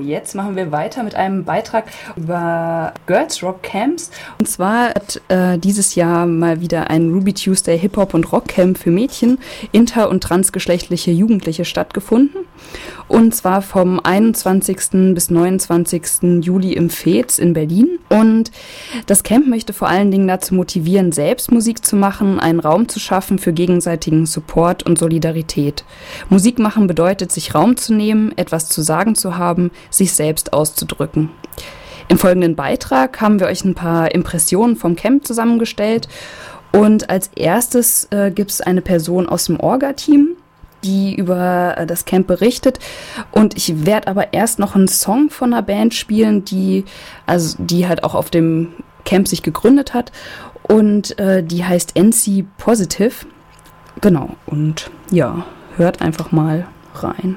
Jetzt machen wir weiter mit einem Beitrag über Girls Rock Camps. Und zwar hat äh, dieses Jahr mal wieder ein Ruby Tuesday Hip Hop und Rock Camp für Mädchen, inter- und transgeschlechtliche Jugendliche stattgefunden. Und zwar vom 21. bis 29. Juli im FEZ in Berlin. Und das Camp möchte vor allen Dingen dazu motivieren, selbst Musik zu machen, einen Raum zu schaffen für gegenseitigen Support und Solidarität. Musik machen bedeutet, sich Raum zu nehmen, etwas zu sagen zu haben, sich selbst auszudrücken. Im folgenden Beitrag haben wir euch ein paar Impressionen vom Camp zusammengestellt. Und als erstes äh, gibt es eine Person aus dem Orga-Team, die über äh, das Camp berichtet. Und ich werde aber erst noch einen Song von einer Band spielen, die, also die halt auch auf dem Camp sich gegründet hat. Und äh, die heißt NC Positive. Genau. Und ja, hört einfach mal rein.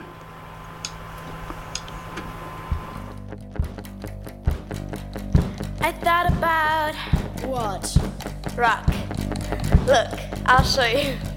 I thought about What? rock. Look, I'll show you.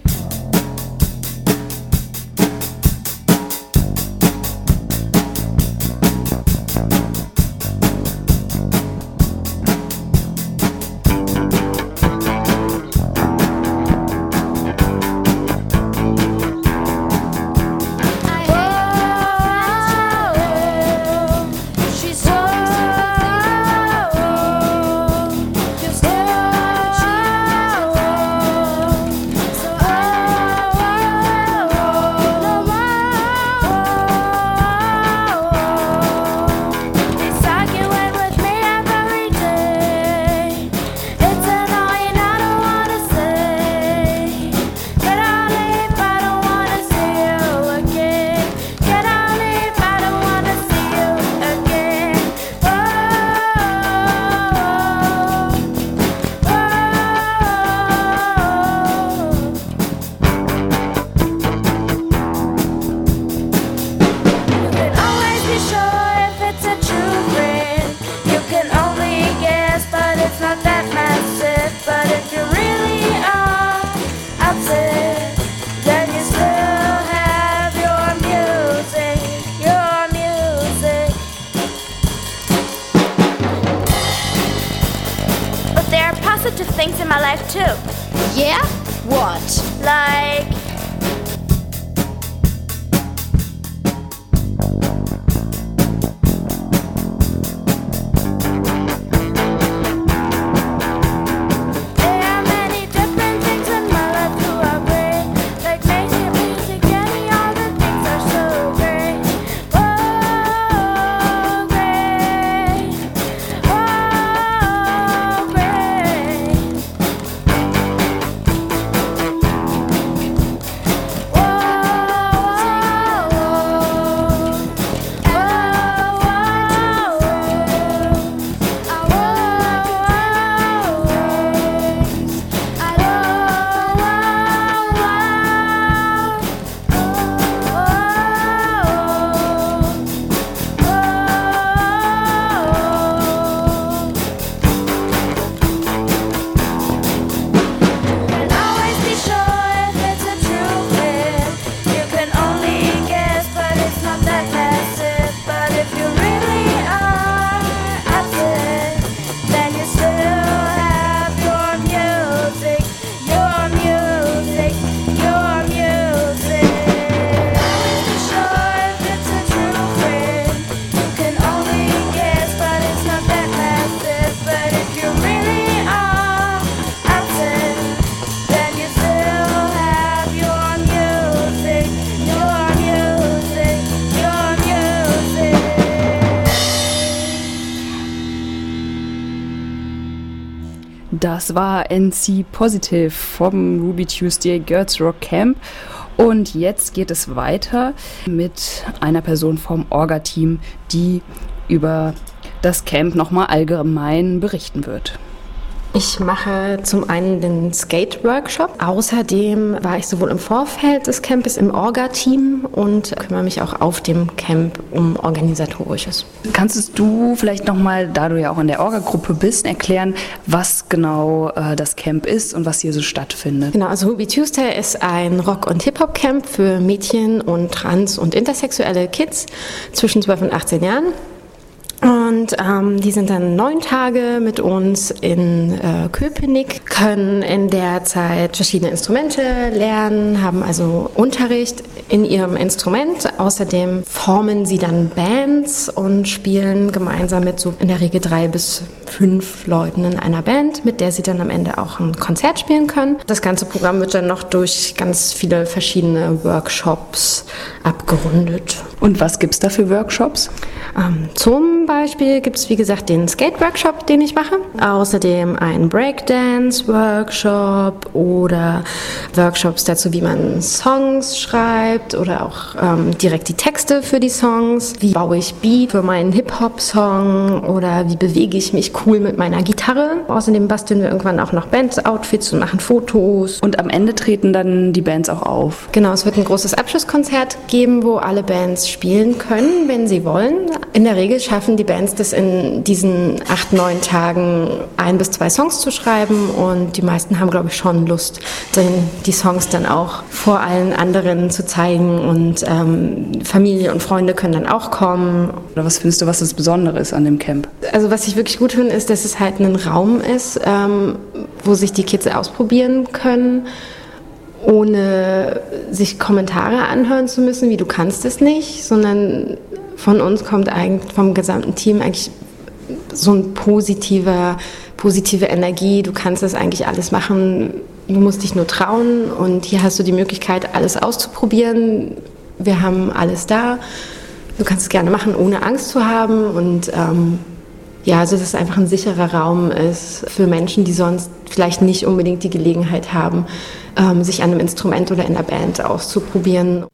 Das war NC Positive vom Ruby Tuesday Girls Rock Camp. Und jetzt geht es weiter mit einer Person vom Orga-Team, die über das Camp nochmal allgemein berichten wird. Ich mache zum einen den Skate-Workshop. Außerdem war ich sowohl im Vorfeld des Campes im Orga-Team und kümmere mich auch auf dem Camp um Organisatorisches. Kannst du vielleicht nochmal, da du ja auch in der Orga-Gruppe bist, erklären, was genau äh, das Camp ist und was hier so stattfindet? Genau, also Ruby Tuesday ist ein Rock- und Hip-Hop-Camp für Mädchen und trans- und intersexuelle Kids zwischen 12 und 18 Jahren. Und ähm, die sind dann neun Tage mit uns in äh, Köpenick, können in der Zeit verschiedene Instrumente lernen, haben also Unterricht in ihrem Instrument. Außerdem formen sie dann Bands und spielen gemeinsam mit so in der Regel drei bis fünf Leuten in einer Band, mit der sie dann am Ende auch ein Konzert spielen können. Das ganze Programm wird dann noch durch ganz viele verschiedene Workshops abgerundet. Und was gibt's da für Workshops? Ähm, zum Beispiel gibt es, wie gesagt, den Skate-Workshop, den ich mache. Außerdem einen Breakdance-Workshop oder Workshops dazu, wie man Songs schreibt oder auch ähm, direkt die Texte für die Songs. Wie baue ich Beat für meinen Hip-Hop-Song oder wie bewege ich mich cool mit meiner Gitarre. Außerdem basteln wir irgendwann auch noch Band-Outfits und machen Fotos. Und am Ende treten dann die Bands auch auf. Genau, es wird ein großes Abschlusskonzert geben, wo alle Bands spielen können, wenn sie wollen. In der Regel schaffen die Bands das in diesen acht, neun Tagen ein bis zwei Songs zu schreiben und die meisten haben, glaube ich, schon Lust, die Songs dann auch vor allen anderen zu zeigen und ähm, Familie und Freunde können dann auch kommen. Oder was findest du, was das Besondere ist an dem Camp? Also was ich wirklich gut finde, ist, dass es halt ein Raum ist, ähm, wo sich die Kids ausprobieren können ohne sich Kommentare anhören zu müssen, wie du kannst es nicht, sondern von uns kommt eigentlich, vom gesamten Team eigentlich so ein positiver, positive Energie. Du kannst das eigentlich alles machen. Du musst dich nur trauen und hier hast du die Möglichkeit, alles auszuprobieren. Wir haben alles da. Du kannst es gerne machen, ohne Angst zu haben und ähm, ja, also dass es einfach ein sicherer Raum ist für Menschen, die sonst vielleicht nicht unbedingt die Gelegenheit haben, ähm, sich an einem Instrument oder in einer Band auszuprobieren.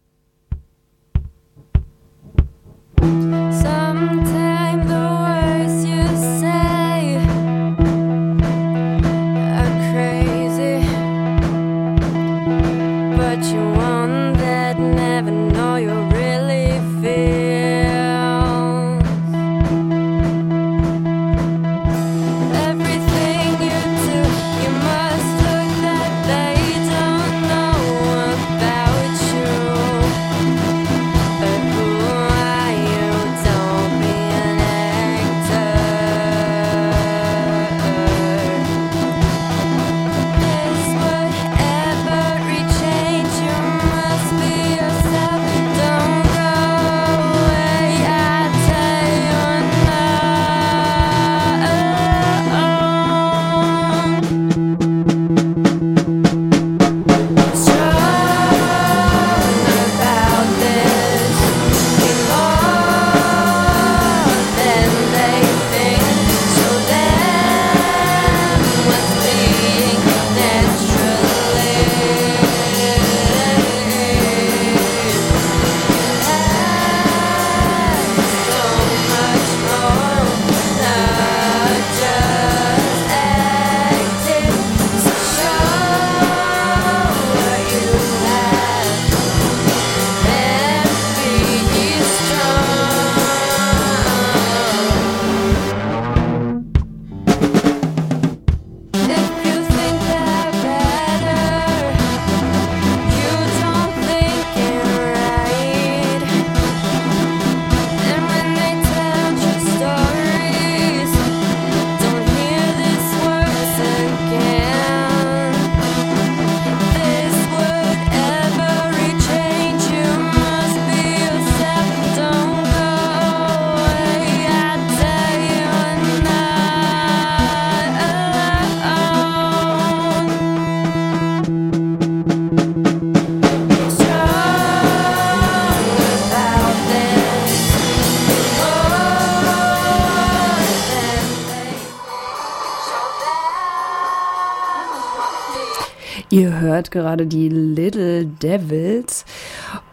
Gerade die Little Devils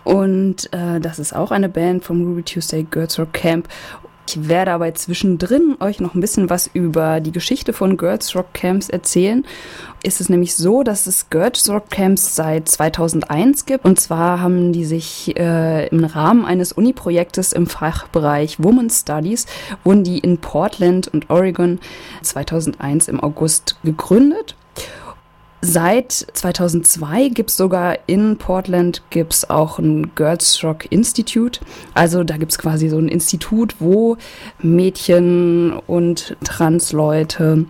und äh, das ist auch eine Band vom Ruby Tuesday Girls Rock Camp. Ich werde aber zwischendrin euch noch ein bisschen was über die Geschichte von Girls Rock Camps erzählen. Ist es nämlich so, dass es Girls Rock Camps seit 2001 gibt. Und zwar haben die sich äh, im Rahmen eines Uni-Projektes im Fachbereich Women's Studies, wurden die in Portland und Oregon 2001 im August gegründet. Seit 2002 gibt es sogar in Portland gibt's auch ein Girls Rock Institute. Also da gibt es quasi so ein Institut, wo Mädchen und Transleute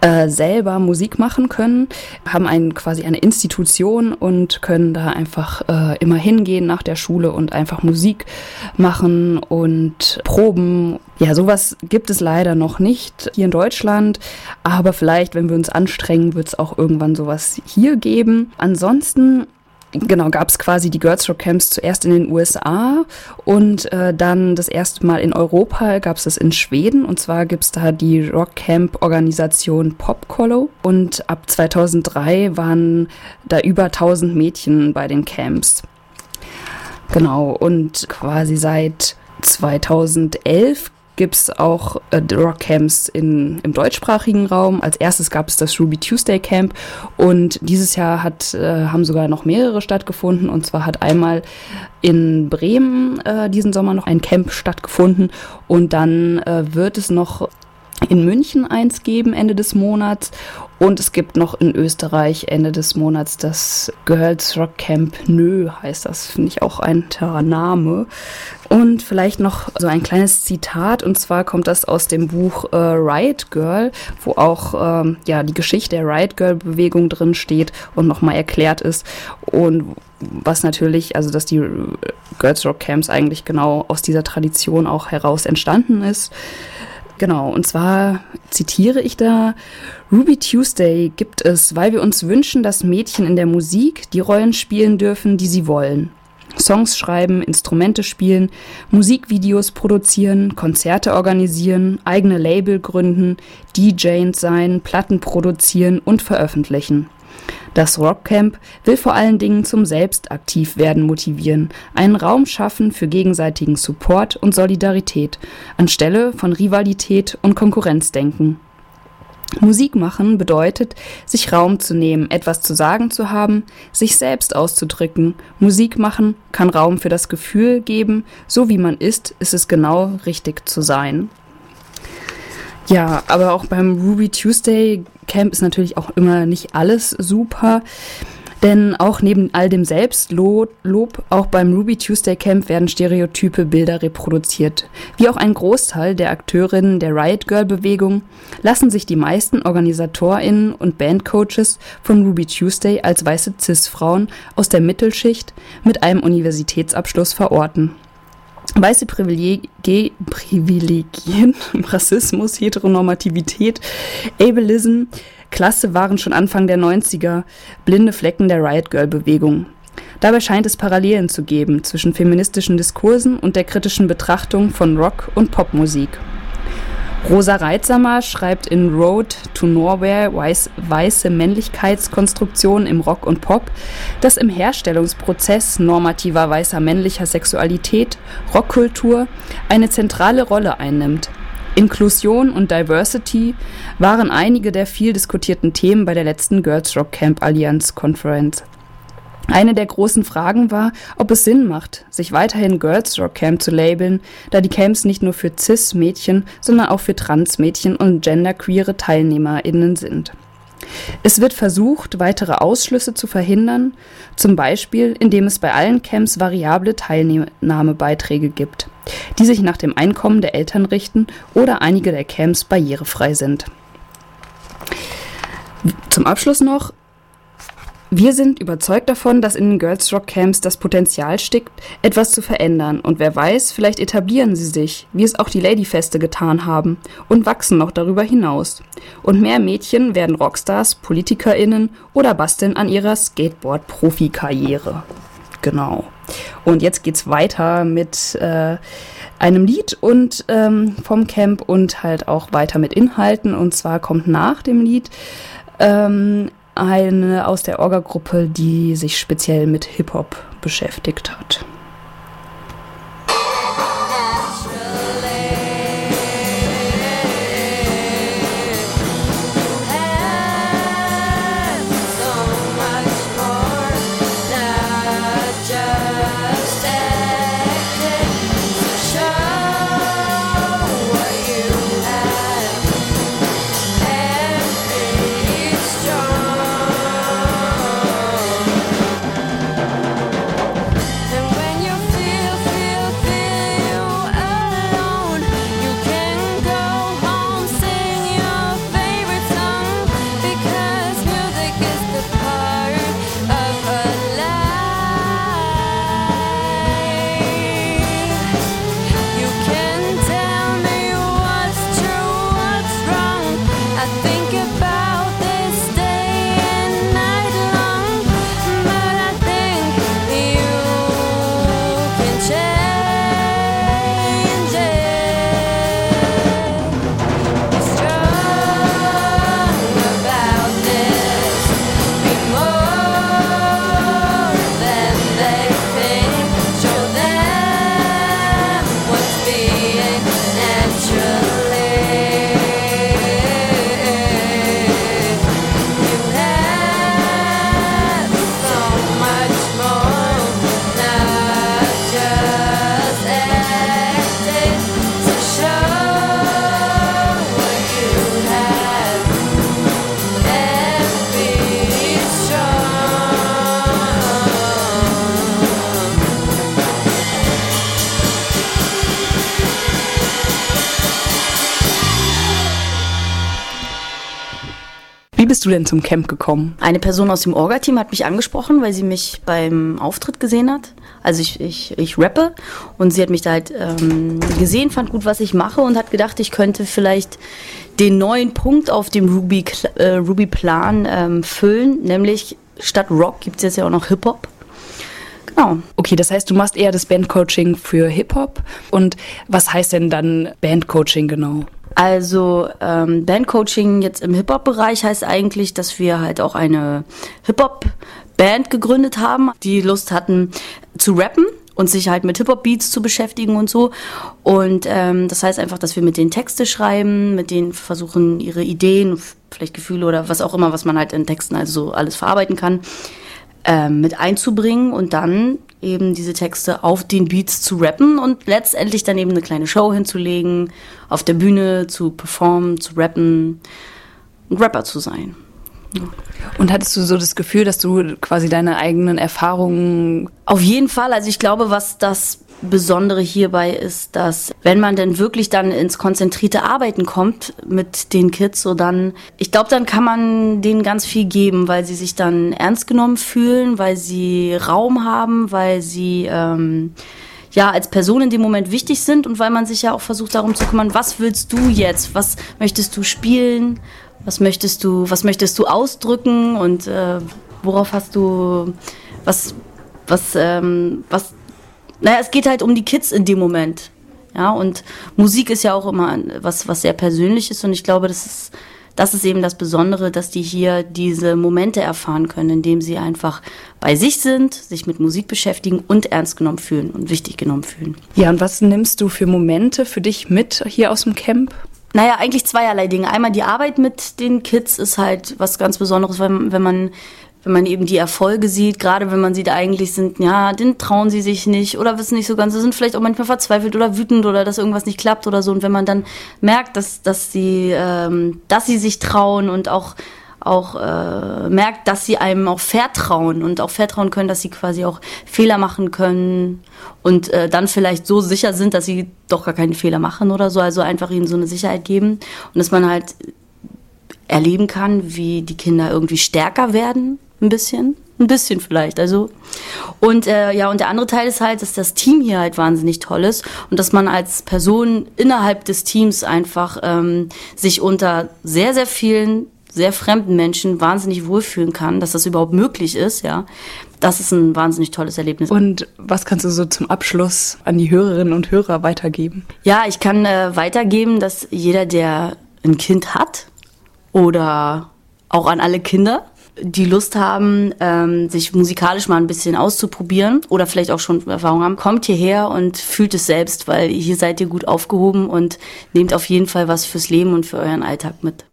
äh, selber Musik machen können, haben ein, quasi eine Institution und können da einfach äh, immer hingehen nach der Schule und einfach Musik machen und proben. Ja, sowas gibt es leider noch nicht hier in Deutschland, aber vielleicht, wenn wir uns anstrengen, wird es auch irgendwann sowas hier geben. Ansonsten genau, gab es quasi die Girls Rock Camps zuerst in den USA und äh, dann das erste Mal in Europa gab es das in Schweden. Und zwar gibt es da die Rock Camp Organisation Popcolo. Und ab 2003 waren da über 1000 Mädchen bei den Camps. Genau, und quasi seit 2011 gibt es auch äh, Rockcamps im deutschsprachigen Raum. Als erstes gab es das Ruby Tuesday Camp und dieses Jahr hat, äh, haben sogar noch mehrere stattgefunden. Und zwar hat einmal in Bremen äh, diesen Sommer noch ein Camp stattgefunden und dann äh, wird es noch in München eins geben Ende des Monats und es gibt noch in Österreich Ende des Monats das Girls Rock Camp Nö heißt das, finde ich auch ein toller Name. Und vielleicht noch so ein kleines Zitat und zwar kommt das aus dem Buch äh, Riot Girl, wo auch ähm, ja die Geschichte der Riot Girl Bewegung drin steht und nochmal erklärt ist und was natürlich, also dass die Girls Rock Camps eigentlich genau aus dieser Tradition auch heraus entstanden ist. Genau, und zwar zitiere ich da, Ruby Tuesday gibt es, weil wir uns wünschen, dass Mädchen in der Musik die Rollen spielen dürfen, die sie wollen. Songs schreiben, Instrumente spielen, Musikvideos produzieren, Konzerte organisieren, eigene Label gründen, DJs sein, Platten produzieren und veröffentlichen. Das Rockcamp will vor allen Dingen zum Selbstaktivwerden motivieren, einen Raum schaffen für gegenseitigen Support und Solidarität, anstelle von Rivalität und Konkurrenzdenken. Musik machen bedeutet, sich Raum zu nehmen, etwas zu sagen zu haben, sich selbst auszudrücken. Musik machen kann Raum für das Gefühl geben, so wie man ist, ist es genau richtig zu sein. Ja, aber auch beim Ruby Tuesday Camp ist natürlich auch immer nicht alles super. Denn auch neben all dem Selbstlob, auch beim Ruby Tuesday Camp werden stereotype Bilder reproduziert. Wie auch ein Großteil der Akteurinnen der Riot Girl Bewegung lassen sich die meisten OrganisatorInnen und Bandcoaches von Ruby Tuesday als weiße Cis-Frauen aus der Mittelschicht mit einem Universitätsabschluss verorten. Weiße Privilegien, Privilegien, Rassismus, Heteronormativität, Ableism, Klasse waren schon Anfang der 90er blinde Flecken der Riot Girl Bewegung. Dabei scheint es Parallelen zu geben zwischen feministischen Diskursen und der kritischen Betrachtung von Rock- und Popmusik. Rosa Reitsamer schreibt in Road to Nowhere weiß, weiße Männlichkeitskonstruktion im Rock und Pop, dass im Herstellungsprozess normativer weißer männlicher Sexualität Rockkultur eine zentrale Rolle einnimmt. Inklusion und Diversity waren einige der viel diskutierten Themen bei der letzten Girls Rock Camp Allianz Conference. Eine der großen Fragen war, ob es Sinn macht, sich weiterhin Girls Rock Camp zu labeln, da die Camps nicht nur für Cis-Mädchen, sondern auch für Trans-Mädchen und genderqueere TeilnehmerInnen sind. Es wird versucht, weitere Ausschlüsse zu verhindern, zum Beispiel indem es bei allen Camps variable Teilnahmebeiträge gibt, die sich nach dem Einkommen der Eltern richten oder einige der Camps barrierefrei sind. Zum Abschluss noch, wir sind überzeugt davon, dass in den Girls Rock Camps das Potenzial steckt, etwas zu verändern. Und wer weiß, vielleicht etablieren sie sich, wie es auch die Ladyfeste getan haben, und wachsen noch darüber hinaus. Und mehr Mädchen werden Rockstars, PolitikerInnen oder basteln an ihrer Skateboard-Profikarriere. Genau. Und jetzt geht's weiter mit äh, einem Lied und ähm, vom Camp und halt auch weiter mit Inhalten. Und zwar kommt nach dem Lied ähm, eine aus der Orga-Gruppe, die sich speziell mit Hip-Hop beschäftigt hat. Du denn zum Camp gekommen? Eine Person aus dem Orga-Team hat mich angesprochen, weil sie mich beim Auftritt gesehen hat. Also ich, ich, ich rappe und sie hat mich da halt ähm, gesehen, fand gut, was ich mache und hat gedacht, ich könnte vielleicht den neuen Punkt auf dem Ruby, äh, Ruby Plan ähm, füllen, nämlich statt Rock gibt es jetzt ja auch noch Hip-Hop. Genau. Okay, das heißt, du machst eher das Bandcoaching für Hip-Hop. Und was heißt denn dann Bandcoaching genau? Also ähm, Bandcoaching jetzt im Hip-Hop-Bereich heißt eigentlich, dass wir halt auch eine Hip-Hop-Band gegründet haben, die Lust hatten zu rappen und sich halt mit Hip-Hop-Beats zu beschäftigen und so. Und ähm, das heißt einfach, dass wir mit denen Texte schreiben, mit denen versuchen, ihre Ideen, vielleicht Gefühle oder was auch immer, was man halt in Texten also so alles verarbeiten kann, ähm, mit einzubringen und dann eben diese Texte auf den Beats zu rappen und letztendlich dann eben eine kleine Show hinzulegen, auf der Bühne zu performen, zu rappen, ein Rapper zu sein. Und hattest du so das Gefühl, dass du quasi deine eigenen Erfahrungen Auf jeden Fall. Also ich glaube, was das Besondere hierbei ist, dass wenn man denn wirklich dann ins konzentrierte Arbeiten kommt mit den Kids, so dann, ich glaube, dann kann man denen ganz viel geben, weil sie sich dann ernst genommen fühlen, weil sie Raum haben, weil sie ähm, ja als Person in dem Moment wichtig sind und weil man sich ja auch versucht darum zu kümmern, was willst du jetzt, was möchtest du spielen, was möchtest du, was möchtest du ausdrücken? Und äh, worauf hast du was was ähm, was naja, es geht halt um die Kids in dem Moment. Ja, und Musik ist ja auch immer was, was sehr Persönliches und ich glaube, das ist, das ist eben das Besondere, dass die hier diese Momente erfahren können, indem sie einfach bei sich sind, sich mit Musik beschäftigen und ernst genommen fühlen und wichtig genommen fühlen. Ja, und was nimmst du für Momente für dich mit hier aus dem Camp? Naja, eigentlich zweierlei Dinge. Einmal die Arbeit mit den Kids ist halt was ganz Besonderes, wenn, wenn man wenn man eben die Erfolge sieht, gerade wenn man sieht, eigentlich sind, ja, den trauen sie sich nicht oder wissen nicht so ganz, sie sind vielleicht auch manchmal verzweifelt oder wütend oder dass irgendwas nicht klappt oder so. Und wenn man dann merkt, dass, dass sie, ähm, dass sie sich trauen und auch auch äh, merkt, dass sie einem auch vertrauen und auch vertrauen können, dass sie quasi auch Fehler machen können und äh, dann vielleicht so sicher sind, dass sie doch gar keine Fehler machen oder so, also einfach ihnen so eine Sicherheit geben und dass man halt erleben kann, wie die Kinder irgendwie stärker werden, ein bisschen, ein bisschen vielleicht, also und äh, ja und der andere Teil ist halt, dass das Team hier halt wahnsinnig toll ist und dass man als Person innerhalb des Teams einfach ähm, sich unter sehr sehr vielen sehr fremden Menschen wahnsinnig wohlfühlen kann, dass das überhaupt möglich ist, ja. Das ist ein wahnsinnig tolles Erlebnis. Und was kannst du so zum Abschluss an die Hörerinnen und Hörer weitergeben? Ja, ich kann äh, weitergeben, dass jeder, der ein Kind hat oder auch an alle Kinder, die Lust haben, ähm, sich musikalisch mal ein bisschen auszuprobieren oder vielleicht auch schon Erfahrung haben, kommt hierher und fühlt es selbst, weil hier seid ihr gut aufgehoben und nehmt auf jeden Fall was fürs Leben und für euren Alltag mit.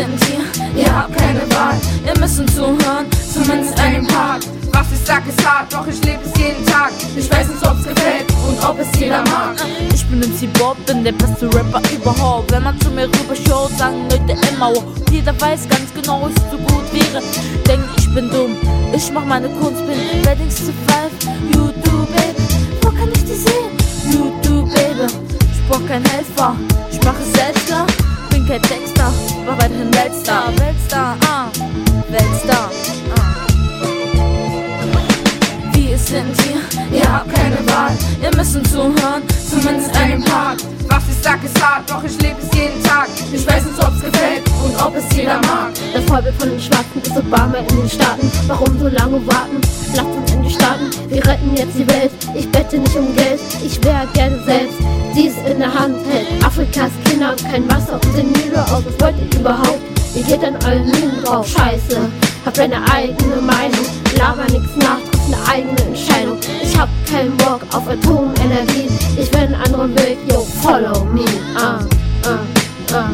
Are ready? Ihr habt keine Wahl. Ihr müssen zuhören, zumindest einen Part. Was ich sag ist hart, doch ich lebe es jeden Tag. Ich weiß nicht, ob's gefällt und ob es jeder mag. Ich bin MC Bob, bin der beste Rapper überhaupt. Wenn man zu mir rüber schaut, sagen Leute immer, wow. Jeder weiß ganz genau, ich so gut wäre. Denken, ich bin dumm. Ich mach meine Kunst, bin Weddings to five. You do, baby. Wo kann ich die sehen? You do, baby. Ich brauch keinen Helfer. Ich mach es selbst klar. Bin kein Texter, war weiterhin Weltstar. Weltstar, ah. Wir sind hier, ihr habt keine Wahl. Ihr müssen zuhören, zumindest einen Part. Was ich sag ist hart, doch ich lebe es jeden Tag. Ich weiß nicht, ob's gefällt und ob es jeder mag. Das Vorbild von den Schwarzen ist Obama in den Staaten. Warum so lange warten? Lasst uns in die Staaten. Wir retten jetzt die Welt. Ich bette nicht um Geld. Ich wäre gerne selbst, dies in der Hand hält. Afrikas Kinder kein Wasser und den Mühle aus. Was wollt ihr überhaupt? Ihr geht an euren Mühlen drauf. Scheiße. Habt eine eigene Meinung. Laber nix nach, eine eigene Entscheidung. Ich hab keinen Bock auf Atomenergie. Ich will einen anderen Weg, yo, follow me. Ah, ah, ah.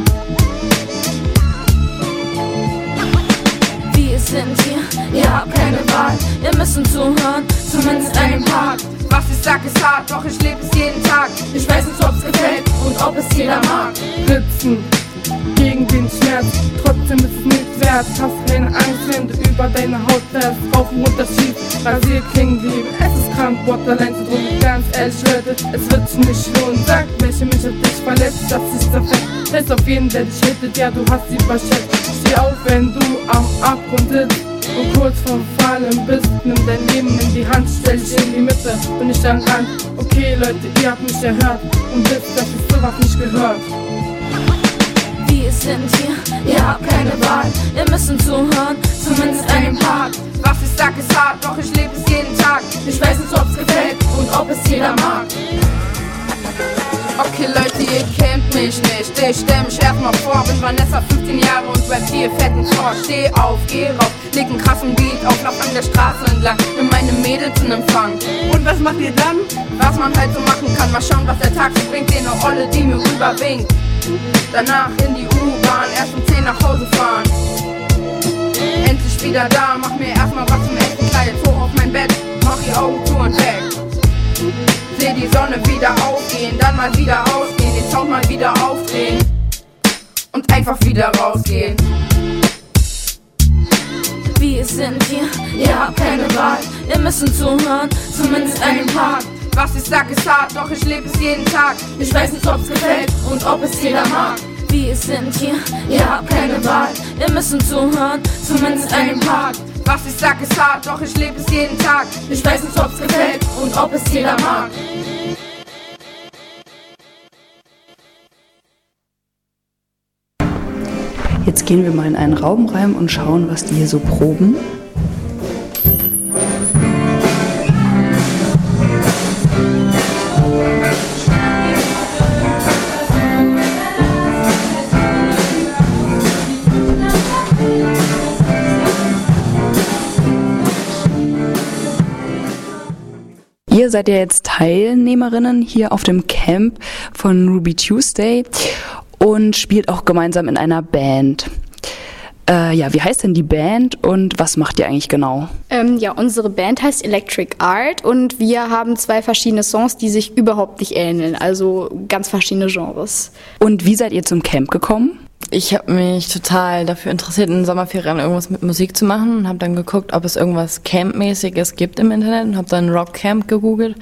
Wir sind hier, ihr habt keine Wahl. Ihr müssen zuhören, zumindest einen Part. Was ich sag ist hart, doch ich lebe es jeden Tag. Ich weiß nicht, ob's gefällt und ob es jeder mag. Ritzen gegen den Schmerz. Trotzdem ist es nichts wert. Hast keine Angst könnte über deine Haut fährst, rauf und runter schief, Rasierklingen lieben. Es ist krank, Borderline-Syndrom, ganz ehrlich, Leute, es wird sich nicht lohnen. Sag, welche mich hat dich verletzt, das ist zerfällt. Test auf jeden, der dich hittet, ja, du hast sie verschätzt. Steh auf, wenn du am Abgrund sitzt und kurz vorm Fallen bist. Nimm dein Leben in die Hand, stell dich in die Mitte und nicht an Rand. Okay, Leute, ihr habt mich erhört und wisst, dass es sowas nicht gehört. Wir sind hier, ihr habt keine Wahl. Wir müssen zuhören, zumindest einen Part. Was ich sag ist hart, doch ich lebe es jeden Tag. Ich weiß nicht, ob's gefällt und ob es jeder mag. Okay Leute, ihr kennt mich nicht. Ich stell mich erstmal vor, bin Vanessa 15 Jahre und rap vier fetten Chor. Steh auf, geh rauf, leg einen krassen Beat auf, lauf an der Straße entlang, nimm meine Mädels in Empfang. Und was macht ihr dann? Was man halt so machen kann, mal schauen, was der Tag so bringt. Den eine Olle, die mir rüberwinkt. Danach in die U-Bahn, erst um 10 nach Hause fahren. Endlich wieder da, mach mir erstmal was zum Essen, klar jetzt hoch auf mein Bett, mach die Augen zu und weg. Seh die Sonne wieder aufgehen, dann mal wieder ausgehen, den Sound mal wieder aufdrehen und einfach wieder rausgehen. Wir sind hier, ihr habt keine Wahl. Wir müssen zuhören, zumindest einen Part. Was ich sag ist hart, doch ich lebe es jeden Tag. Ich weiß nicht, ob's gefällt und ob es jeder mag. Wir sind hier, ihr habt keine Wahl. Wir müssen zuhören, zumindest einen Part. Was ich sag ist hart, doch ich lebe es jeden Tag. Ich weiß nicht, ob's gefällt und ob es jeder mag. Jetzt gehen wir mal in einen Raum rein und schauen, was die hier so proben. Seid ja jetzt Teilnehmerinnen hier auf dem Camp von Ruby Tuesday und spielt auch gemeinsam in einer Band. Äh, ja, wie heißt denn die Band und was macht ihr eigentlich genau? Ähm, ja, unsere Band heißt Electric Art und wir haben zwei verschiedene Songs, die sich überhaupt nicht ähneln, also ganz verschiedene Genres. Und wie seid ihr zum Camp gekommen? Ich habe mich total dafür interessiert, in den Sommerferien irgendwas mit Musik zu machen und habe dann geguckt, ob es irgendwas Camp-mäßiges gibt im Internet und habe dann Rock Camp gegoogelt,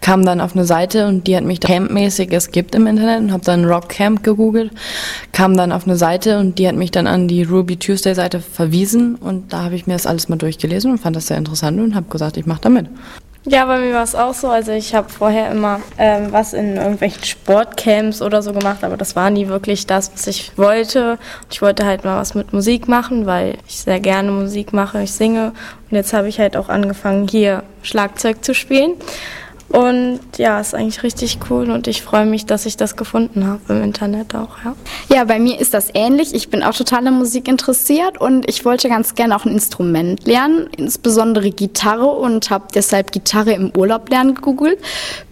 kam dann auf eine Seite und die hat mich Camp-mäßiges gibt im Internet und habe dann Rock Camp gegoogelt, kam dann auf eine Seite und die hat mich dann an die Ruby Tuesday Seite verwiesen und da habe ich mir das alles mal durchgelesen und fand das sehr interessant und habe gesagt, ich mache da mit. Ja, bei mir war es auch so. Also ich habe vorher immer ähm, was in irgendwelchen Sportcamps oder so gemacht, aber das war nie wirklich das, was ich wollte. Und ich wollte halt mal was mit Musik machen, weil ich sehr gerne Musik mache, ich singe. Und jetzt habe ich halt auch angefangen, hier Schlagzeug zu spielen. Und ja, ist eigentlich richtig cool und ich freue mich, dass ich das gefunden habe im Internet auch, ja. Ja, bei mir ist das ähnlich. Ich bin auch total an Musik interessiert und ich wollte ganz gerne auch ein Instrument lernen, insbesondere Gitarre und habe deshalb Gitarre im Urlaub lernen gegoogelt.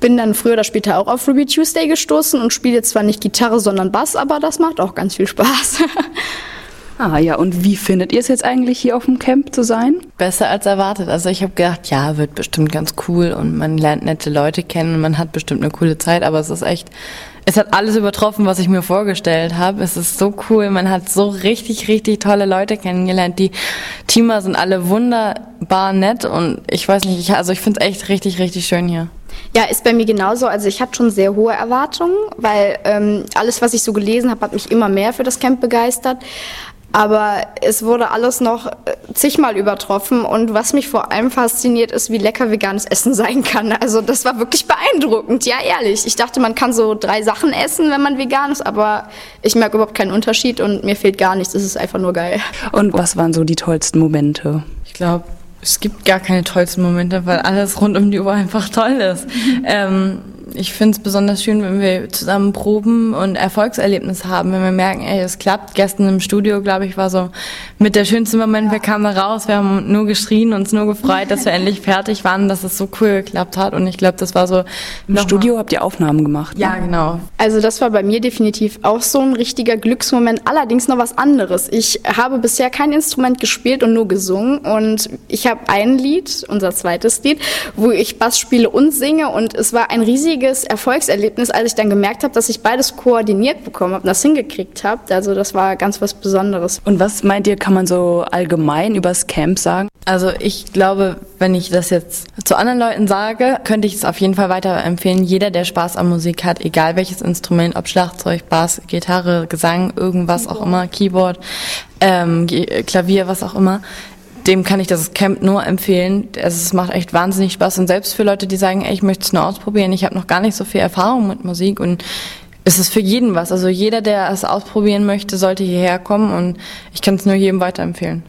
Bin dann früher oder später auch auf Ruby Tuesday gestoßen und spiele zwar nicht Gitarre, sondern Bass, aber das macht auch ganz viel Spaß. Ah ja, und wie findet ihr es jetzt eigentlich hier auf dem Camp zu sein? Besser als erwartet. Also ich habe gedacht, ja, wird bestimmt ganz cool und man lernt nette Leute kennen und man hat bestimmt eine coole Zeit, aber es ist echt, es hat alles übertroffen, was ich mir vorgestellt habe. Es ist so cool, man hat so richtig, richtig tolle Leute kennengelernt. Die Teamer sind alle wunderbar nett und ich weiß nicht, ich, also ich finde es echt richtig, richtig schön hier. Ja, ist bei mir genauso. Also ich hatte schon sehr hohe Erwartungen, weil ähm, alles, was ich so gelesen habe, hat mich immer mehr für das Camp begeistert. Aber es wurde alles noch äh, zigmal übertroffen. Und was mich vor allem fasziniert, ist, wie lecker veganes Essen sein kann. Also das war wirklich beeindruckend, ja ehrlich. Ich dachte, man kann so drei Sachen essen, wenn man vegan ist, aber ich merke überhaupt keinen Unterschied und mir fehlt gar nichts. Es ist einfach nur geil. Und was waren so die tollsten Momente? Ich glaube, es gibt gar keine tollsten Momente, weil alles rund um die Uhr einfach toll ist. ähm, ich finde es besonders schön, wenn wir zusammen proben und Erfolgserlebnis haben, wenn wir merken, ey, es klappt. Gestern im Studio, glaube ich, war so mit der schönste Moment, wir kamen raus, wir haben nur geschrien, uns nur gefreut, dass wir endlich fertig waren, dass es so cool geklappt hat. Und ich glaube, das war so. Im Studio habt ihr Aufnahmen gemacht. Ja, genau. Also das war bei mir definitiv auch so ein richtiger Glücksmoment. Allerdings noch was anderes. Ich habe bisher kein Instrument gespielt und nur gesungen. Und ich habe ein Lied, unser zweites Lied, wo ich Bass spiele und singe. Und es war ein riesiges riesiges Erfolgserlebnis, als ich dann gemerkt habe, dass ich beides koordiniert bekommen habe und das hingekriegt habe. Also das war ganz was Besonderes. Und was meint ihr, kann man so allgemein übers Camp sagen? Also ich glaube, wenn ich das jetzt zu anderen Leuten sage, könnte ich es auf jeden Fall weiterempfehlen. Jeder, der Spaß an Musik hat, egal welches Instrument, ob Schlagzeug, Bass, Gitarre, Gesang, irgendwas auch immer, Keyboard, ähm, Klavier, was auch immer, dem kann ich das Camp nur empfehlen. Also es macht echt wahnsinnig Spaß und selbst für Leute, die sagen, ey, ich möchte es nur ausprobieren, ich habe noch gar nicht so viel Erfahrung mit Musik und es ist für jeden was. Also jeder, der es ausprobieren möchte, sollte hierher kommen und ich kann es nur jedem weiterempfehlen.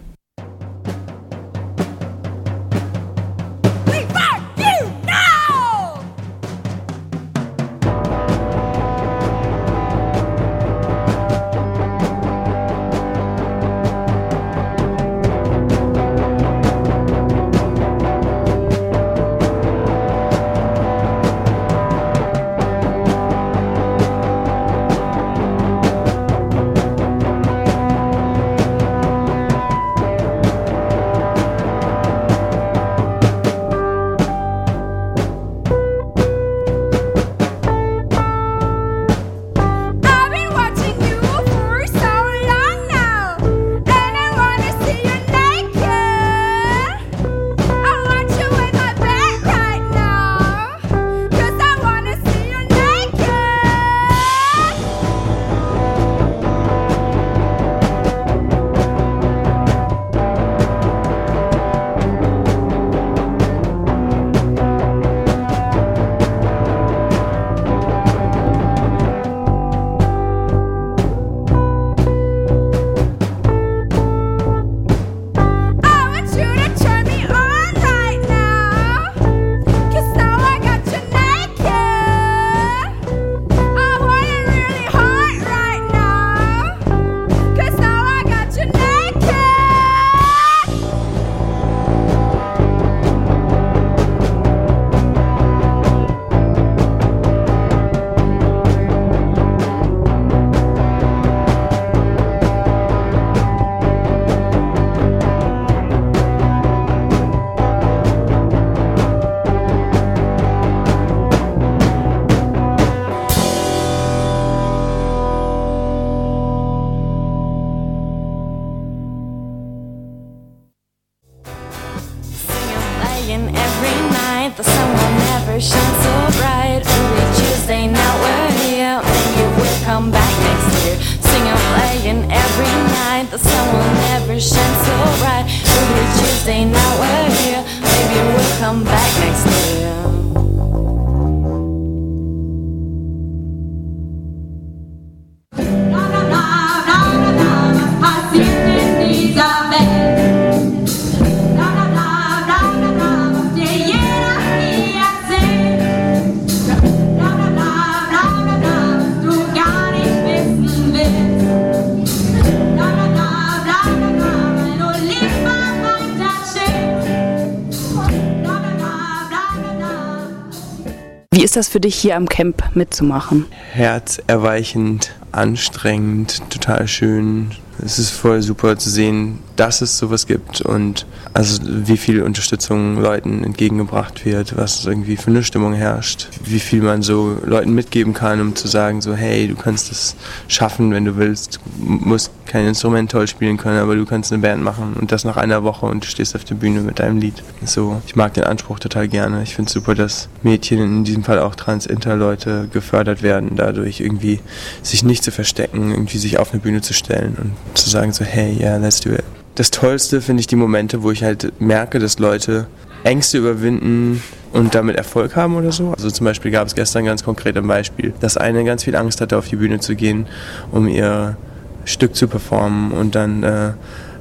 Das für dich hier am Camp mitzumachen? herzerweichend, anstrengend, total schön. Es ist voll super zu sehen, dass es sowas gibt und also wie viel Unterstützung Leuten entgegengebracht wird, was irgendwie für eine Stimmung herrscht, wie viel man so Leuten mitgeben kann, um zu sagen so hey, du kannst es schaffen, wenn du willst, du musst kein Instrument toll spielen können, aber du kannst eine Band machen und das nach einer Woche und du stehst auf der Bühne mit deinem Lied. So, ich mag den Anspruch total gerne. Ich finde es super, dass Mädchen, in diesem Fall auch Trans-Inter-Leute gefördert werden, dadurch irgendwie sich nicht zu verstecken, irgendwie sich auf eine Bühne zu stellen und zu sagen so, hey, yeah, let's do it. Das Tollste finde ich die Momente, wo ich halt merke, dass Leute Ängste überwinden und damit Erfolg haben oder so. Also zum Beispiel gab es gestern ganz konkret ein Beispiel, dass eine ganz viel Angst hatte, auf die Bühne zu gehen, um ihr Stück zu performen und dann äh,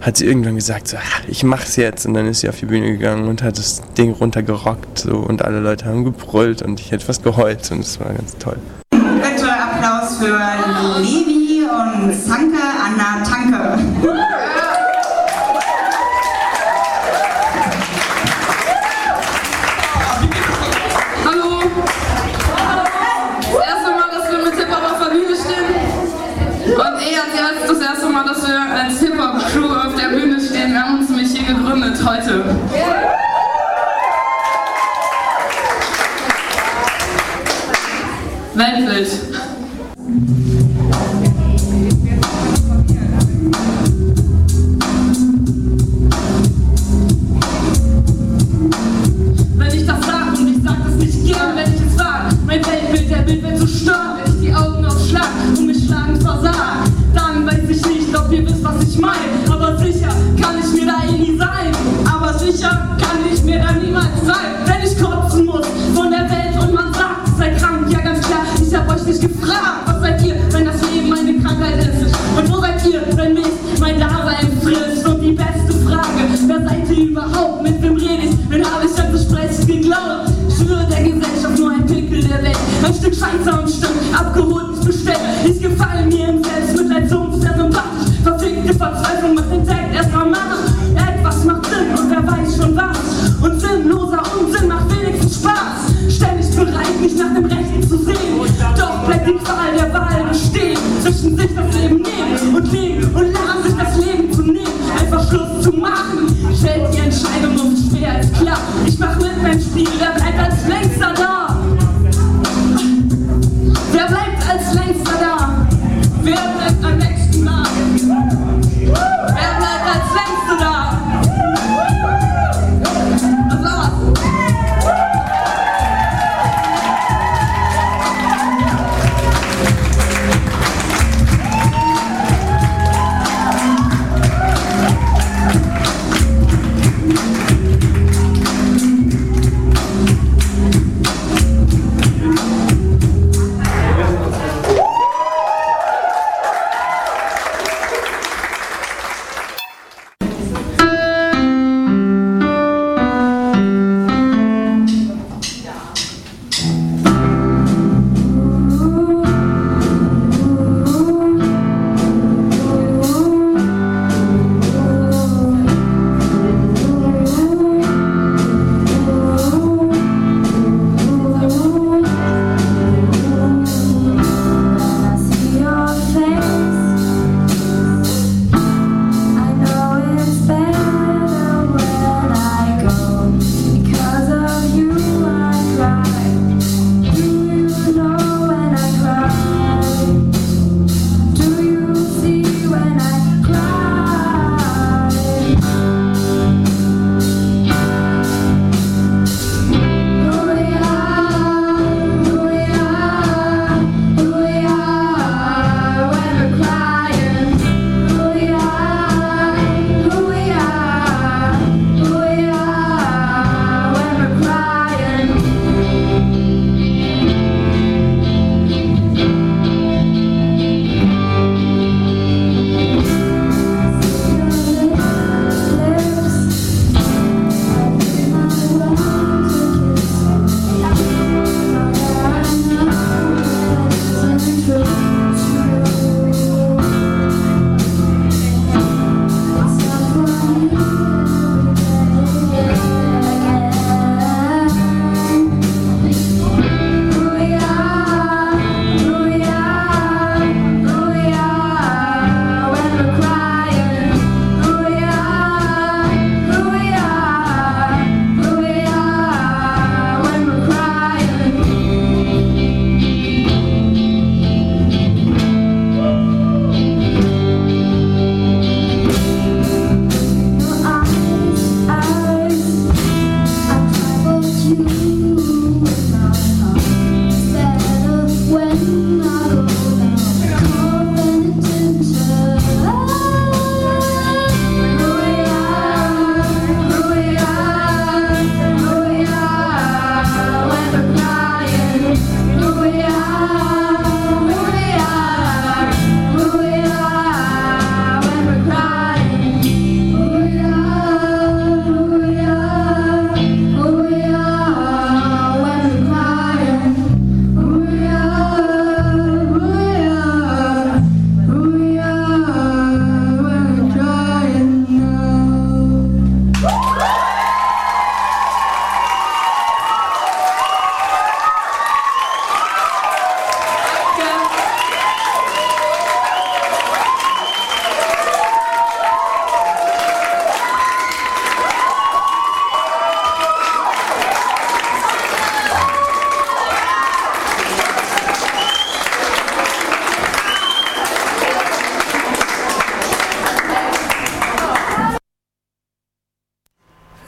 hat sie irgendwann gesagt, so, "Ah, ich mach's jetzt und dann ist sie auf die Bühne gegangen und hat das Ding runtergerockt so und alle Leute haben gebrüllt und ich hätte fast geheult und es war ganz toll. Bitte Applaus für Levi und Sanke heute. Weltbild.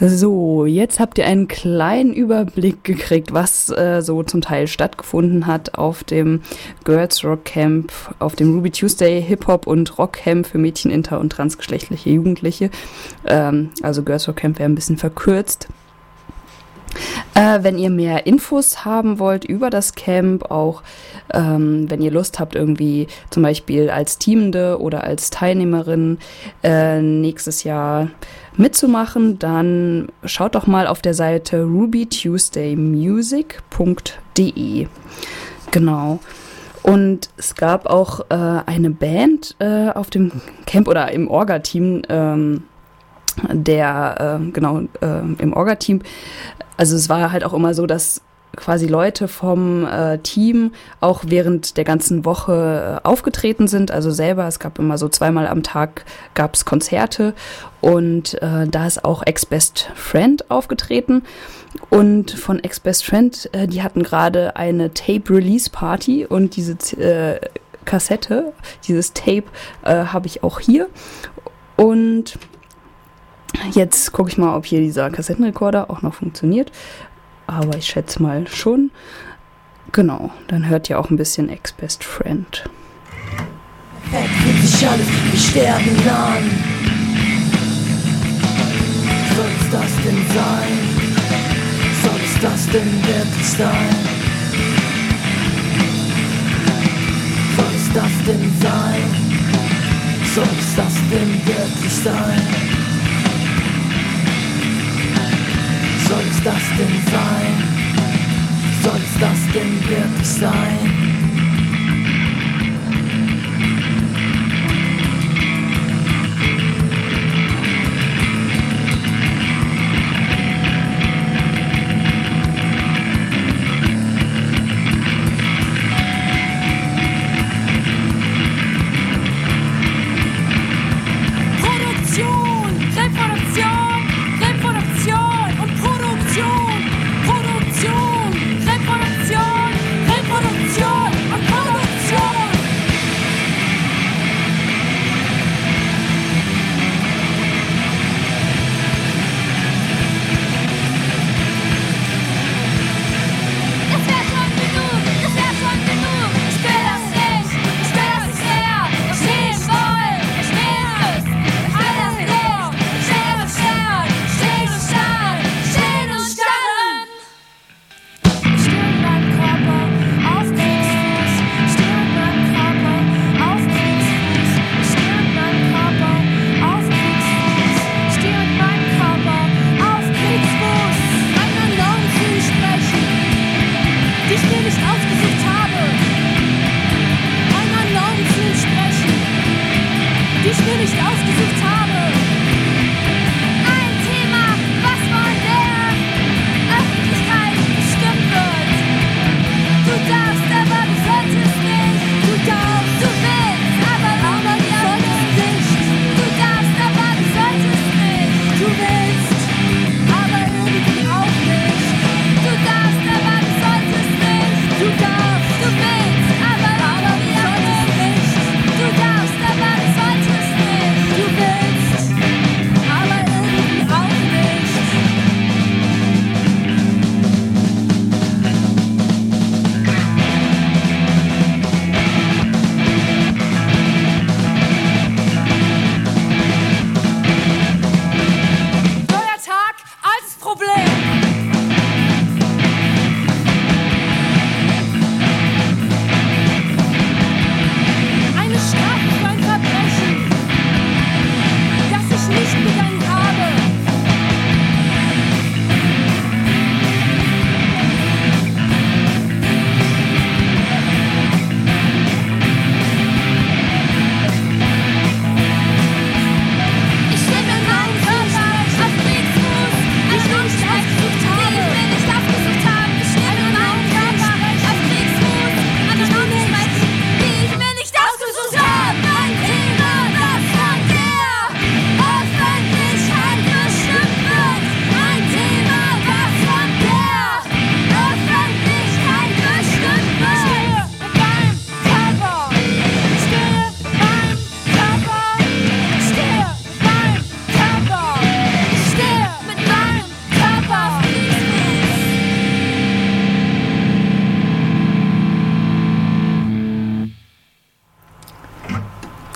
So, jetzt habt ihr einen kleinen Überblick gekriegt, was äh, so zum Teil stattgefunden hat auf dem Girls Rock Camp, auf dem Ruby Tuesday Hip Hop und Rock Camp für Mädchen, inter- und transgeschlechtliche Jugendliche. Ähm, also Girls Rock Camp wäre ein bisschen verkürzt. Äh, wenn ihr mehr Infos haben wollt über das Camp, auch ähm, wenn ihr Lust habt, irgendwie zum Beispiel als Teamende oder als Teilnehmerin äh, nächstes Jahr mitzumachen, dann schaut doch mal auf der Seite rubytuesdaymusic.de. Genau. Und es gab auch äh, eine Band äh, auf dem Camp oder im Orga-Team, ähm, der, äh, genau, äh, im Orga-Team. Also es war halt auch immer so, dass quasi Leute vom äh, Team auch während der ganzen Woche äh, aufgetreten sind. Also selber, es gab immer so zweimal am Tag gab es Konzerte und äh, da ist auch Ex-Best Friend aufgetreten. Und von Ex-Best Friend, äh, die hatten gerade eine Tape-Release-Party und diese äh, Kassette, dieses Tape äh, habe ich auch hier. Und jetzt gucke ich mal, ob hier dieser Kassettenrekorder auch noch funktioniert. Aber ich schätze mal schon. Genau, dann hört ihr auch ein bisschen Ex-Best Friend. Fühlt sich alles wie Sterben an. Soll es das denn sein? Soll es das denn wirklich sein? Soll es das denn sein? Soll es das denn wirklich sein? Soll es das denn sein? Soll es das denn wirklich sein?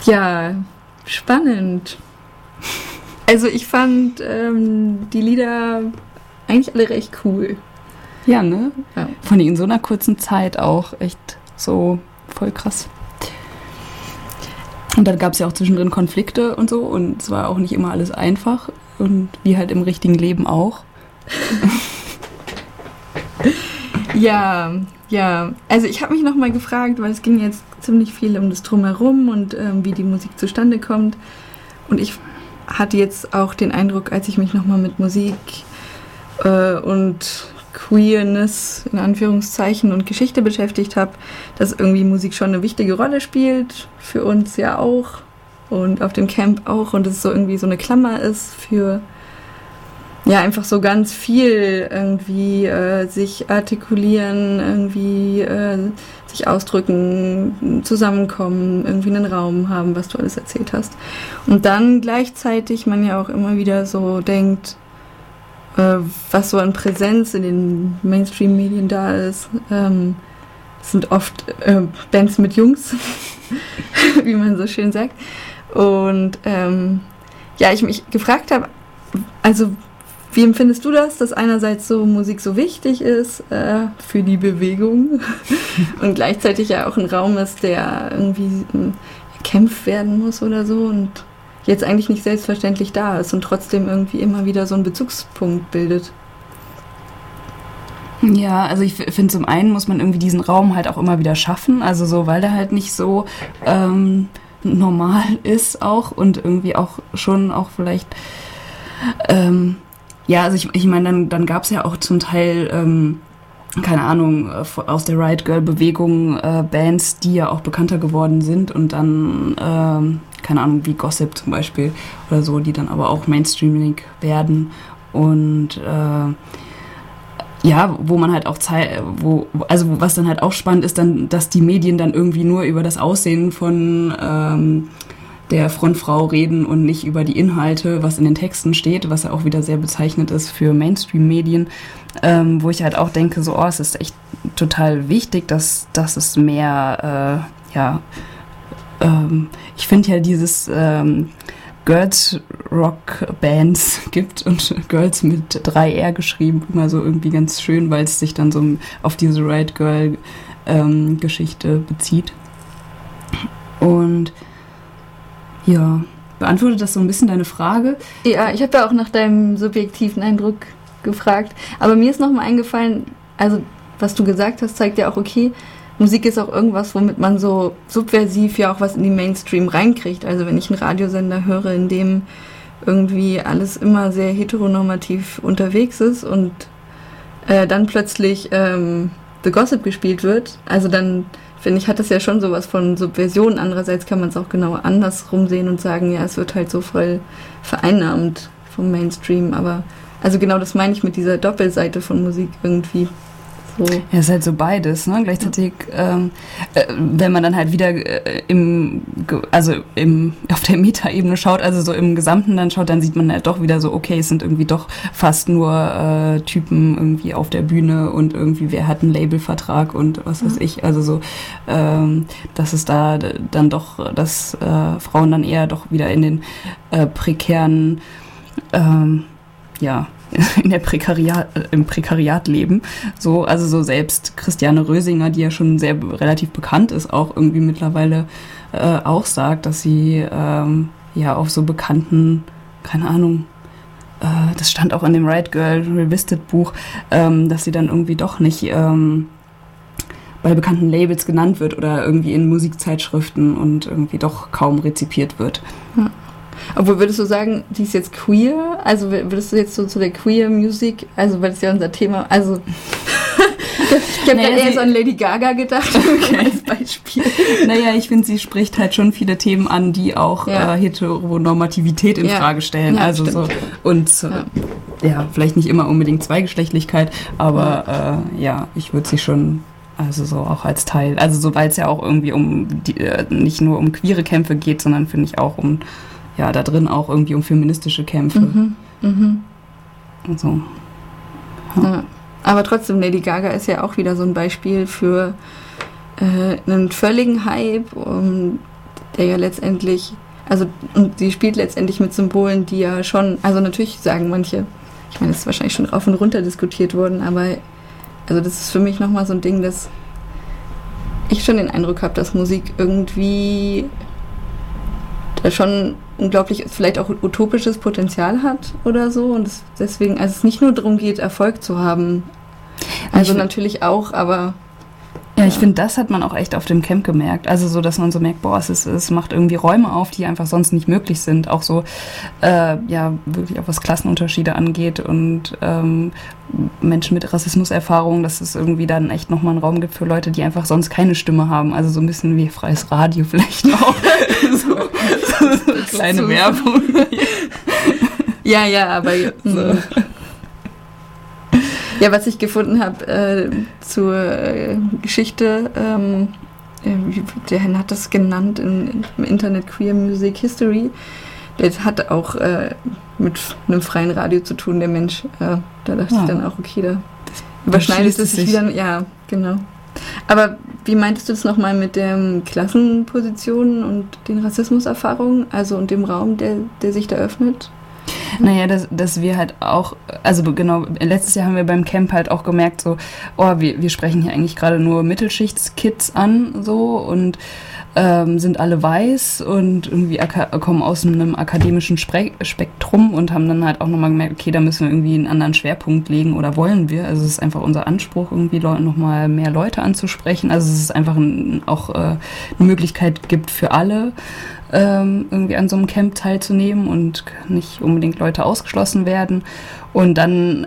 Ja, spannend. Also ich fand ähm, die Lieder eigentlich alle recht cool. Ja, ne? Ja. Von in so einer kurzen Zeit auch echt so voll krass. Und dann gab es ja auch zwischendrin Konflikte und so und es war auch nicht immer alles einfach und wie halt im richtigen Leben auch. Ja, ja. Also ich habe mich noch mal gefragt, weil es ging jetzt ziemlich viel um das Drumherum und ähm, wie die Musik zustande kommt. Und ich hatte jetzt auch den Eindruck, als ich mich noch mal mit Musik äh, und Queerness in Anführungszeichen und Geschichte beschäftigt habe, dass irgendwie Musik schon eine wichtige Rolle spielt, für uns ja auch und auf dem Camp auch und es so irgendwie so eine Klammer ist für ja einfach so ganz viel irgendwie äh, sich artikulieren, irgendwie äh, sich ausdrücken, zusammenkommen, irgendwie einen Raum haben, was du alles erzählt hast. Und dann gleichzeitig man ja auch immer wieder so denkt, äh, was so an Präsenz in den Mainstream-Medien da ist. Ähm, sind oft äh, Bands mit Jungs, wie man so schön sagt. Und ähm, ja, ich mich gefragt habe, also wie empfindest du das, dass einerseits so Musik so wichtig ist äh, für die Bewegung und gleichzeitig ja auch ein Raum ist, der irgendwie ähm, erkämpft werden muss oder so und jetzt eigentlich nicht selbstverständlich da ist und trotzdem irgendwie immer wieder so einen Bezugspunkt bildet? Ja, also ich finde zum einen muss man irgendwie diesen Raum halt auch immer wieder schaffen, also so, weil der halt nicht so ähm, normal ist auch und irgendwie auch schon auch vielleicht ähm, ja, also ich, ich meine, dann, dann gab es ja auch zum Teil, ähm, keine Ahnung, äh, aus der Riot Girl-Bewegung äh, Bands, die ja auch bekannter geworden sind und dann, ähm, keine Ahnung, wie Gossip zum Beispiel oder so, die dann aber auch Mainstreaming werden. Und äh, ja, wo man halt auch Zeit, wo, also was dann halt auch spannend ist, dann, dass die Medien dann irgendwie nur über das Aussehen von ähm, der Frontfrau reden und nicht über die Inhalte, was in den Texten steht, was ja auch wieder sehr bezeichnet ist für Mainstream-Medien, ähm, wo ich halt auch denke, so, oh, es ist echt total wichtig, dass, dass es mehr, äh, ja, ähm, ich finde ja dieses ähm, Girls Rock Bands gibt und Girls mit 3R geschrieben, immer so irgendwie ganz schön, weil es sich dann so auf diese Right Girl ähm, Geschichte bezieht. Und ja, beantwortet das so ein bisschen deine Frage? Ja, ich habe ja auch nach deinem subjektiven Eindruck gefragt. Aber mir ist nochmal eingefallen, also was du gesagt hast, zeigt ja auch, okay, Musik ist auch irgendwas, womit man so subversiv ja auch was in die Mainstream reinkriegt. Also wenn ich einen Radiosender höre, in dem irgendwie alles immer sehr heteronormativ unterwegs ist und äh, dann plötzlich ähm, The Gossip gespielt wird, also dann finde ich, hat das ja schon sowas von Subversion. Andererseits kann man es auch genau andersrum sehen und sagen, ja, es wird halt so voll vereinnahmt vom Mainstream. Aber also genau das meine ich mit dieser Doppelseite von Musik irgendwie. So. Ja, es ist halt so beides, ne? Gleichzeitig, ähm, äh, wenn man dann halt wieder äh, im, also im, auf der Metaebene schaut, also so im Gesamten dann schaut, dann sieht man halt doch wieder so, okay, es sind irgendwie doch fast nur äh, Typen irgendwie auf der Bühne und irgendwie wer hat einen Labelvertrag und was weiß Mhm. ich, also so, ähm, dass es da dann doch, dass äh, Frauen dann eher doch wieder in den äh, prekären, ähm, ja, in der Prekariat, äh, im Prekariat leben. So, also so selbst Christiane Rösinger, die ja schon sehr relativ bekannt ist, auch irgendwie mittlerweile äh, auch sagt, dass sie ähm, ja auf so bekannten, keine Ahnung, äh, das stand auch in dem Right Girl Revisited Buch, ähm, dass sie dann irgendwie doch nicht ähm, bei bekannten Labels genannt wird oder irgendwie in Musikzeitschriften und irgendwie doch kaum rezipiert wird. Obwohl würdest du sagen, die ist jetzt queer? Also würdest du jetzt so zu der Queer Music, also weil das ja unser Thema, also ich habe Naja, eher so an Lady Gaga gedacht als Beispiel. Naja, ich finde, sie spricht halt schon viele Themen an, die auch Ja. äh, Heteronormativität in Ja. Frage stellen. Ja, also so stimmt. und äh, ja. vielleicht nicht immer unbedingt Zweigeschlechtlichkeit, aber äh, ja, ich würde sie schon also so auch als Teil, also so weil es ja auch irgendwie um die, äh, nicht nur um queere Kämpfe geht, sondern finde ich auch um ja da drin auch irgendwie um feministische Kämpfe. Mhm. Mhm. Und so. Ja. Aber trotzdem, Lady Gaga ist ja auch wieder so ein Beispiel für äh, einen völligen Hype. Und der ja letztendlich, also und sie spielt letztendlich mit Symbolen, die ja schon, also natürlich sagen manche, ich meine, das ist wahrscheinlich schon rauf und runter diskutiert worden, aber also das ist für mich nochmal so ein Ding, dass ich schon den Eindruck habe, dass Musik irgendwie da schon unglaublich, vielleicht auch utopisches Potenzial hat oder so. Und es deswegen, also es nicht nur darum geht, Erfolg zu haben, also Ich- natürlich auch, aber Ja, ich finde, das hat man auch echt auf dem Camp gemerkt. Also so, dass man so merkt, boah, es, ist, es macht irgendwie Räume auf, die einfach sonst nicht möglich sind. Auch so, äh, ja, wirklich auch was Klassenunterschiede angeht und ähm, Menschen mit Rassismuserfahrung, dass es irgendwie dann echt nochmal einen Raum gibt für Leute, die einfach sonst keine Stimme haben. Also so ein bisschen wie freies Radio vielleicht auch. so, so, so kleine So- Werbung. Ja, ja, aber so. Ja, was ich gefunden habe äh, zur äh, Geschichte, ähm, äh, der Herr hat das genannt in, im Internet Queer Music History. Der hat auch äh, mit einem freien Radio zu tun, der Mensch. Äh, da dachte Ja. ich dann auch, okay, da überschneidet es sich. wieder. Ja, genau. Aber wie meintest du das nochmal mit den Klassenpositionen und den Rassismuserfahrungen, also und dem Raum, der, der sich da öffnet? Naja, dass, dass wir halt auch, also genau, letztes Jahr haben wir beim Camp halt auch gemerkt, so, oh, wir, wir sprechen hier eigentlich gerade nur Mittelschichtskids an, so, und ähm, sind alle weiß und irgendwie kommen aus einem akademischen Spre Spektrum und haben dann halt auch nochmal gemerkt, okay, da müssen wir irgendwie einen anderen Schwerpunkt legen oder wollen wir. Also es ist einfach unser Anspruch, irgendwie nochmal mehr Leute anzusprechen. Also es ist einfach ein, auch äh, eine Möglichkeit gibt für alle, ähm, irgendwie an so einem Camp teilzunehmen und nicht unbedingt Leute ausgeschlossen werden. Und dann,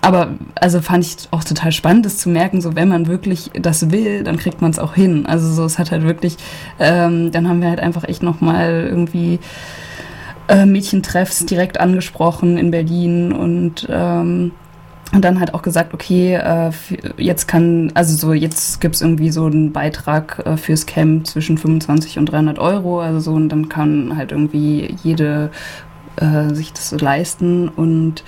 aber also fand ich auch total spannend, das zu merken, so wenn man wirklich das will, dann kriegt man es auch hin. Also so, es hat halt wirklich, ähm, dann haben wir halt einfach echt nochmal irgendwie äh, Mädchentreffs direkt angesprochen in Berlin und ähm, und dann halt auch gesagt, okay, äh, jetzt kann, also so, jetzt gibt's irgendwie so einen Beitrag äh, fürs Camp zwischen 25 und 300 Euro, also so, und dann kann halt irgendwie jede äh, sich das so leisten. Und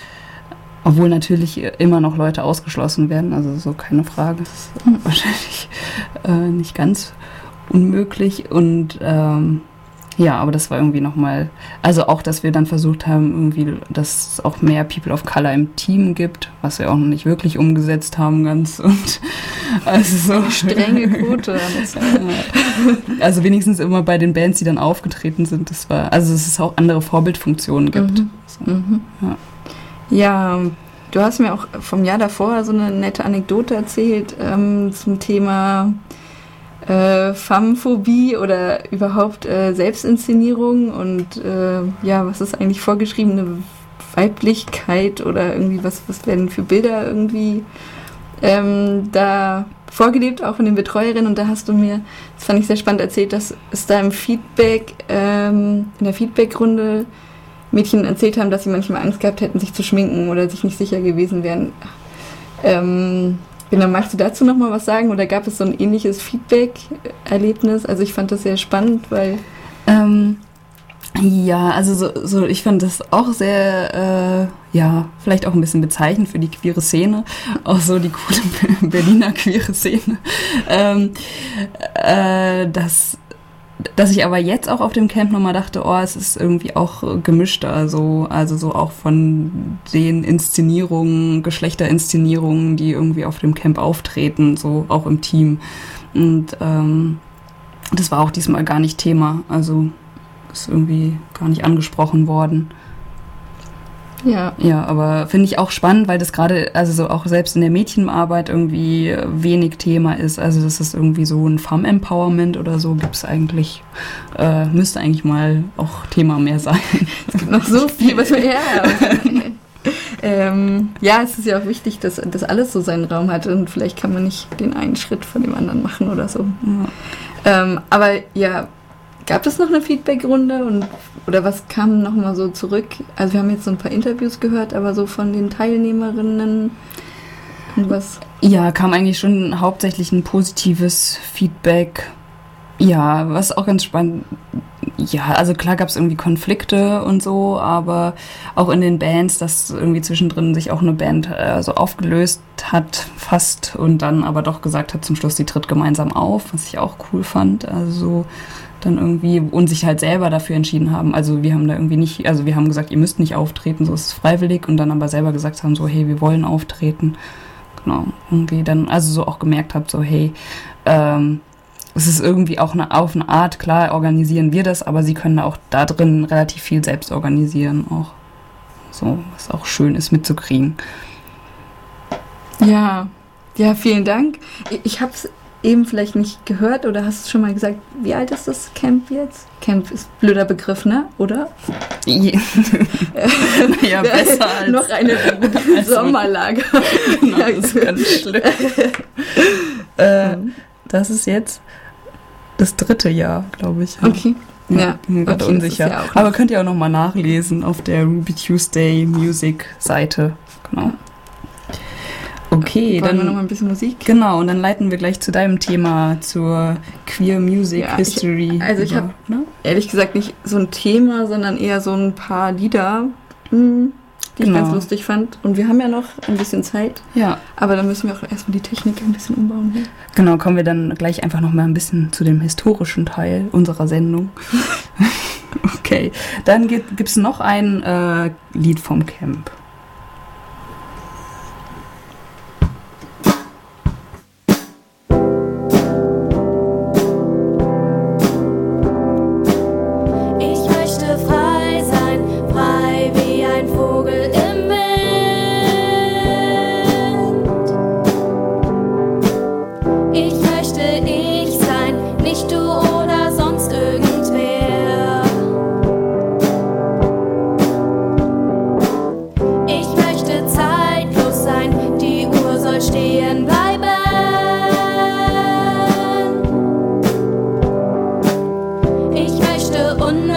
obwohl natürlich immer noch Leute ausgeschlossen werden, also so keine Frage, das ist wahrscheinlich äh, nicht ganz unmöglich. Und ähm, ja, aber das war irgendwie nochmal, also auch, dass wir dann versucht haben, irgendwie, dass es auch mehr People of Color im Team gibt, was wir auch noch nicht wirklich umgesetzt haben ganz und also so Strenge Quote. Also wenigstens immer bei den Bands, die dann aufgetreten sind, das war, also dass es auch andere Vorbildfunktionen gibt. Mhm. So. Mhm. Ja. Ja, du hast mir auch vom Jahr davor so eine nette Anekdote erzählt ähm, zum Thema äh, Femmephobie oder überhaupt äh, Selbstinszenierung und äh, ja, was ist eigentlich vorgeschriebene Weiblichkeit oder irgendwie was, was werden für Bilder irgendwie ähm, da vorgelebt, auch von den Betreuerinnen. Und da hast du mir, das fand ich sehr spannend erzählt, dass es da im Feedback, ähm, in der Feedbackrunde Mädchen erzählt haben, dass sie manchmal Angst gehabt hätten, sich zu schminken oder sich nicht sicher gewesen wären. Ähm, genau, magst du dazu noch mal was sagen? Oder gab es so ein ähnliches Feedback-Erlebnis? Also ich fand das sehr spannend, weil Ähm, ja, also so, so ich fand das auch sehr, äh, ja, vielleicht auch ein bisschen bezeichnend für die queere Szene, auch so die coole Berliner queere Szene, ähm, äh, dass dass ich aber jetzt auch auf dem Camp nochmal dachte, oh, es ist irgendwie auch gemischter, so, also so auch von den Inszenierungen, Geschlechterinszenierungen, die irgendwie auf dem Camp auftreten, so auch im Team. Und ähm, das war auch diesmal gar nicht Thema, also ist irgendwie gar nicht angesprochen worden. Ja. Ja, aber finde ich auch spannend, weil das gerade, also so auch selbst in der Mädchenarbeit irgendwie wenig Thema ist. Also das ist irgendwie so ein Farm-Empowerment oder so gibt es eigentlich, äh, müsste eigentlich mal auch Thema mehr sein. Es gibt noch so viel, was wir ja. ähm, ja, es ist ja auch wichtig, dass, dass alles so seinen Raum hat und vielleicht kann man nicht den einen Schritt von dem anderen machen oder so. Ähm, aber ja, gab es noch eine Feedbackrunde und oder was kam noch mal so zurück? Also wir haben jetzt so ein paar Interviews gehört, aber so von den Teilnehmerinnen was? Ja, kam eigentlich schon hauptsächlich ein positives Feedback. Ja, was auch ganz spannend. Ja, also klar gab es irgendwie Konflikte und so, aber auch in den Bands, dass irgendwie zwischendrin sich auch eine Band äh, so aufgelöst hat, fast, und dann aber doch gesagt hat zum Schluss, die tritt gemeinsam auf, was ich auch cool fand. Also dann irgendwie und sich halt selber dafür entschieden haben. Also wir haben da irgendwie nicht, also wir haben gesagt, ihr müsst nicht auftreten, so ist es freiwillig und dann aber selber gesagt haben, so hey, wir wollen auftreten. Genau, irgendwie dann, also so auch gemerkt habt, so hey, ähm, es ist irgendwie auch eine, auf eine Art, klar organisieren wir das, aber sie können auch da drin relativ viel selbst organisieren auch. So, was auch schön ist mitzukriegen. Ja, ja, vielen Dank. Ich, habe es eben vielleicht nicht gehört oder hast du schon mal gesagt, wie alt ist das Camp jetzt? Camp ist ein blöder Begriff, ne? Oder? naja, besser als Noch eine als Sommerlager. Genau, das ist ganz schlimm. äh, das ist jetzt das dritte Jahr, glaube ich. Okay. Ja, Ja, bin gerade okay, unsicher. ja Aber könnt ihr auch nochmal nachlesen auf der Ruby Tuesday Music Seite. Genau. Okay, Wollen wir dann noch mal ein bisschen Musik? Genau, und dann leiten wir gleich zu deinem Thema zur Queer Music Ja, History. Ich, also ich habe ne? ehrlich gesagt nicht so ein Thema, sondern eher so ein paar Lieder, hm, die ich Genau. ganz lustig fand. Und wir haben ja noch ein bisschen Zeit. Ja. Aber dann müssen wir auch erstmal die Technik ein bisschen umbauen. Ne? Genau, kommen wir dann gleich einfach noch mal ein bisschen zu dem historischen Teil unserer Sendung. okay, dann gibt es noch ein äh, Lied vom Camp.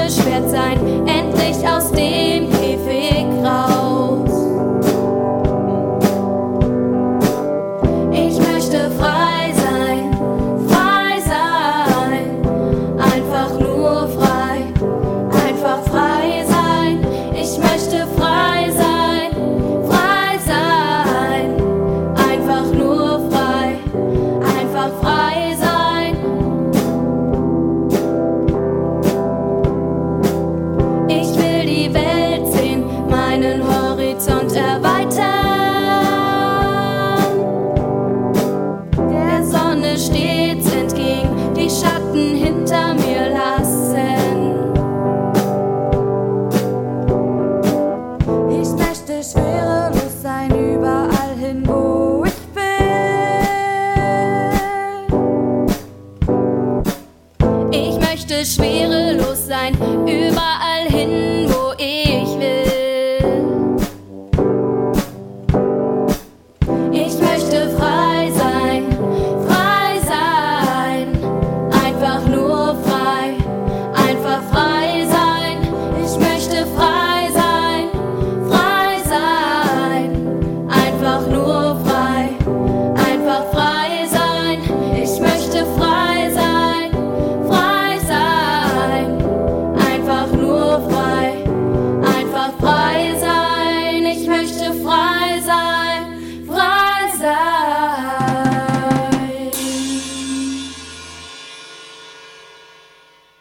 beschwert sein, endlich aus dem Käfig.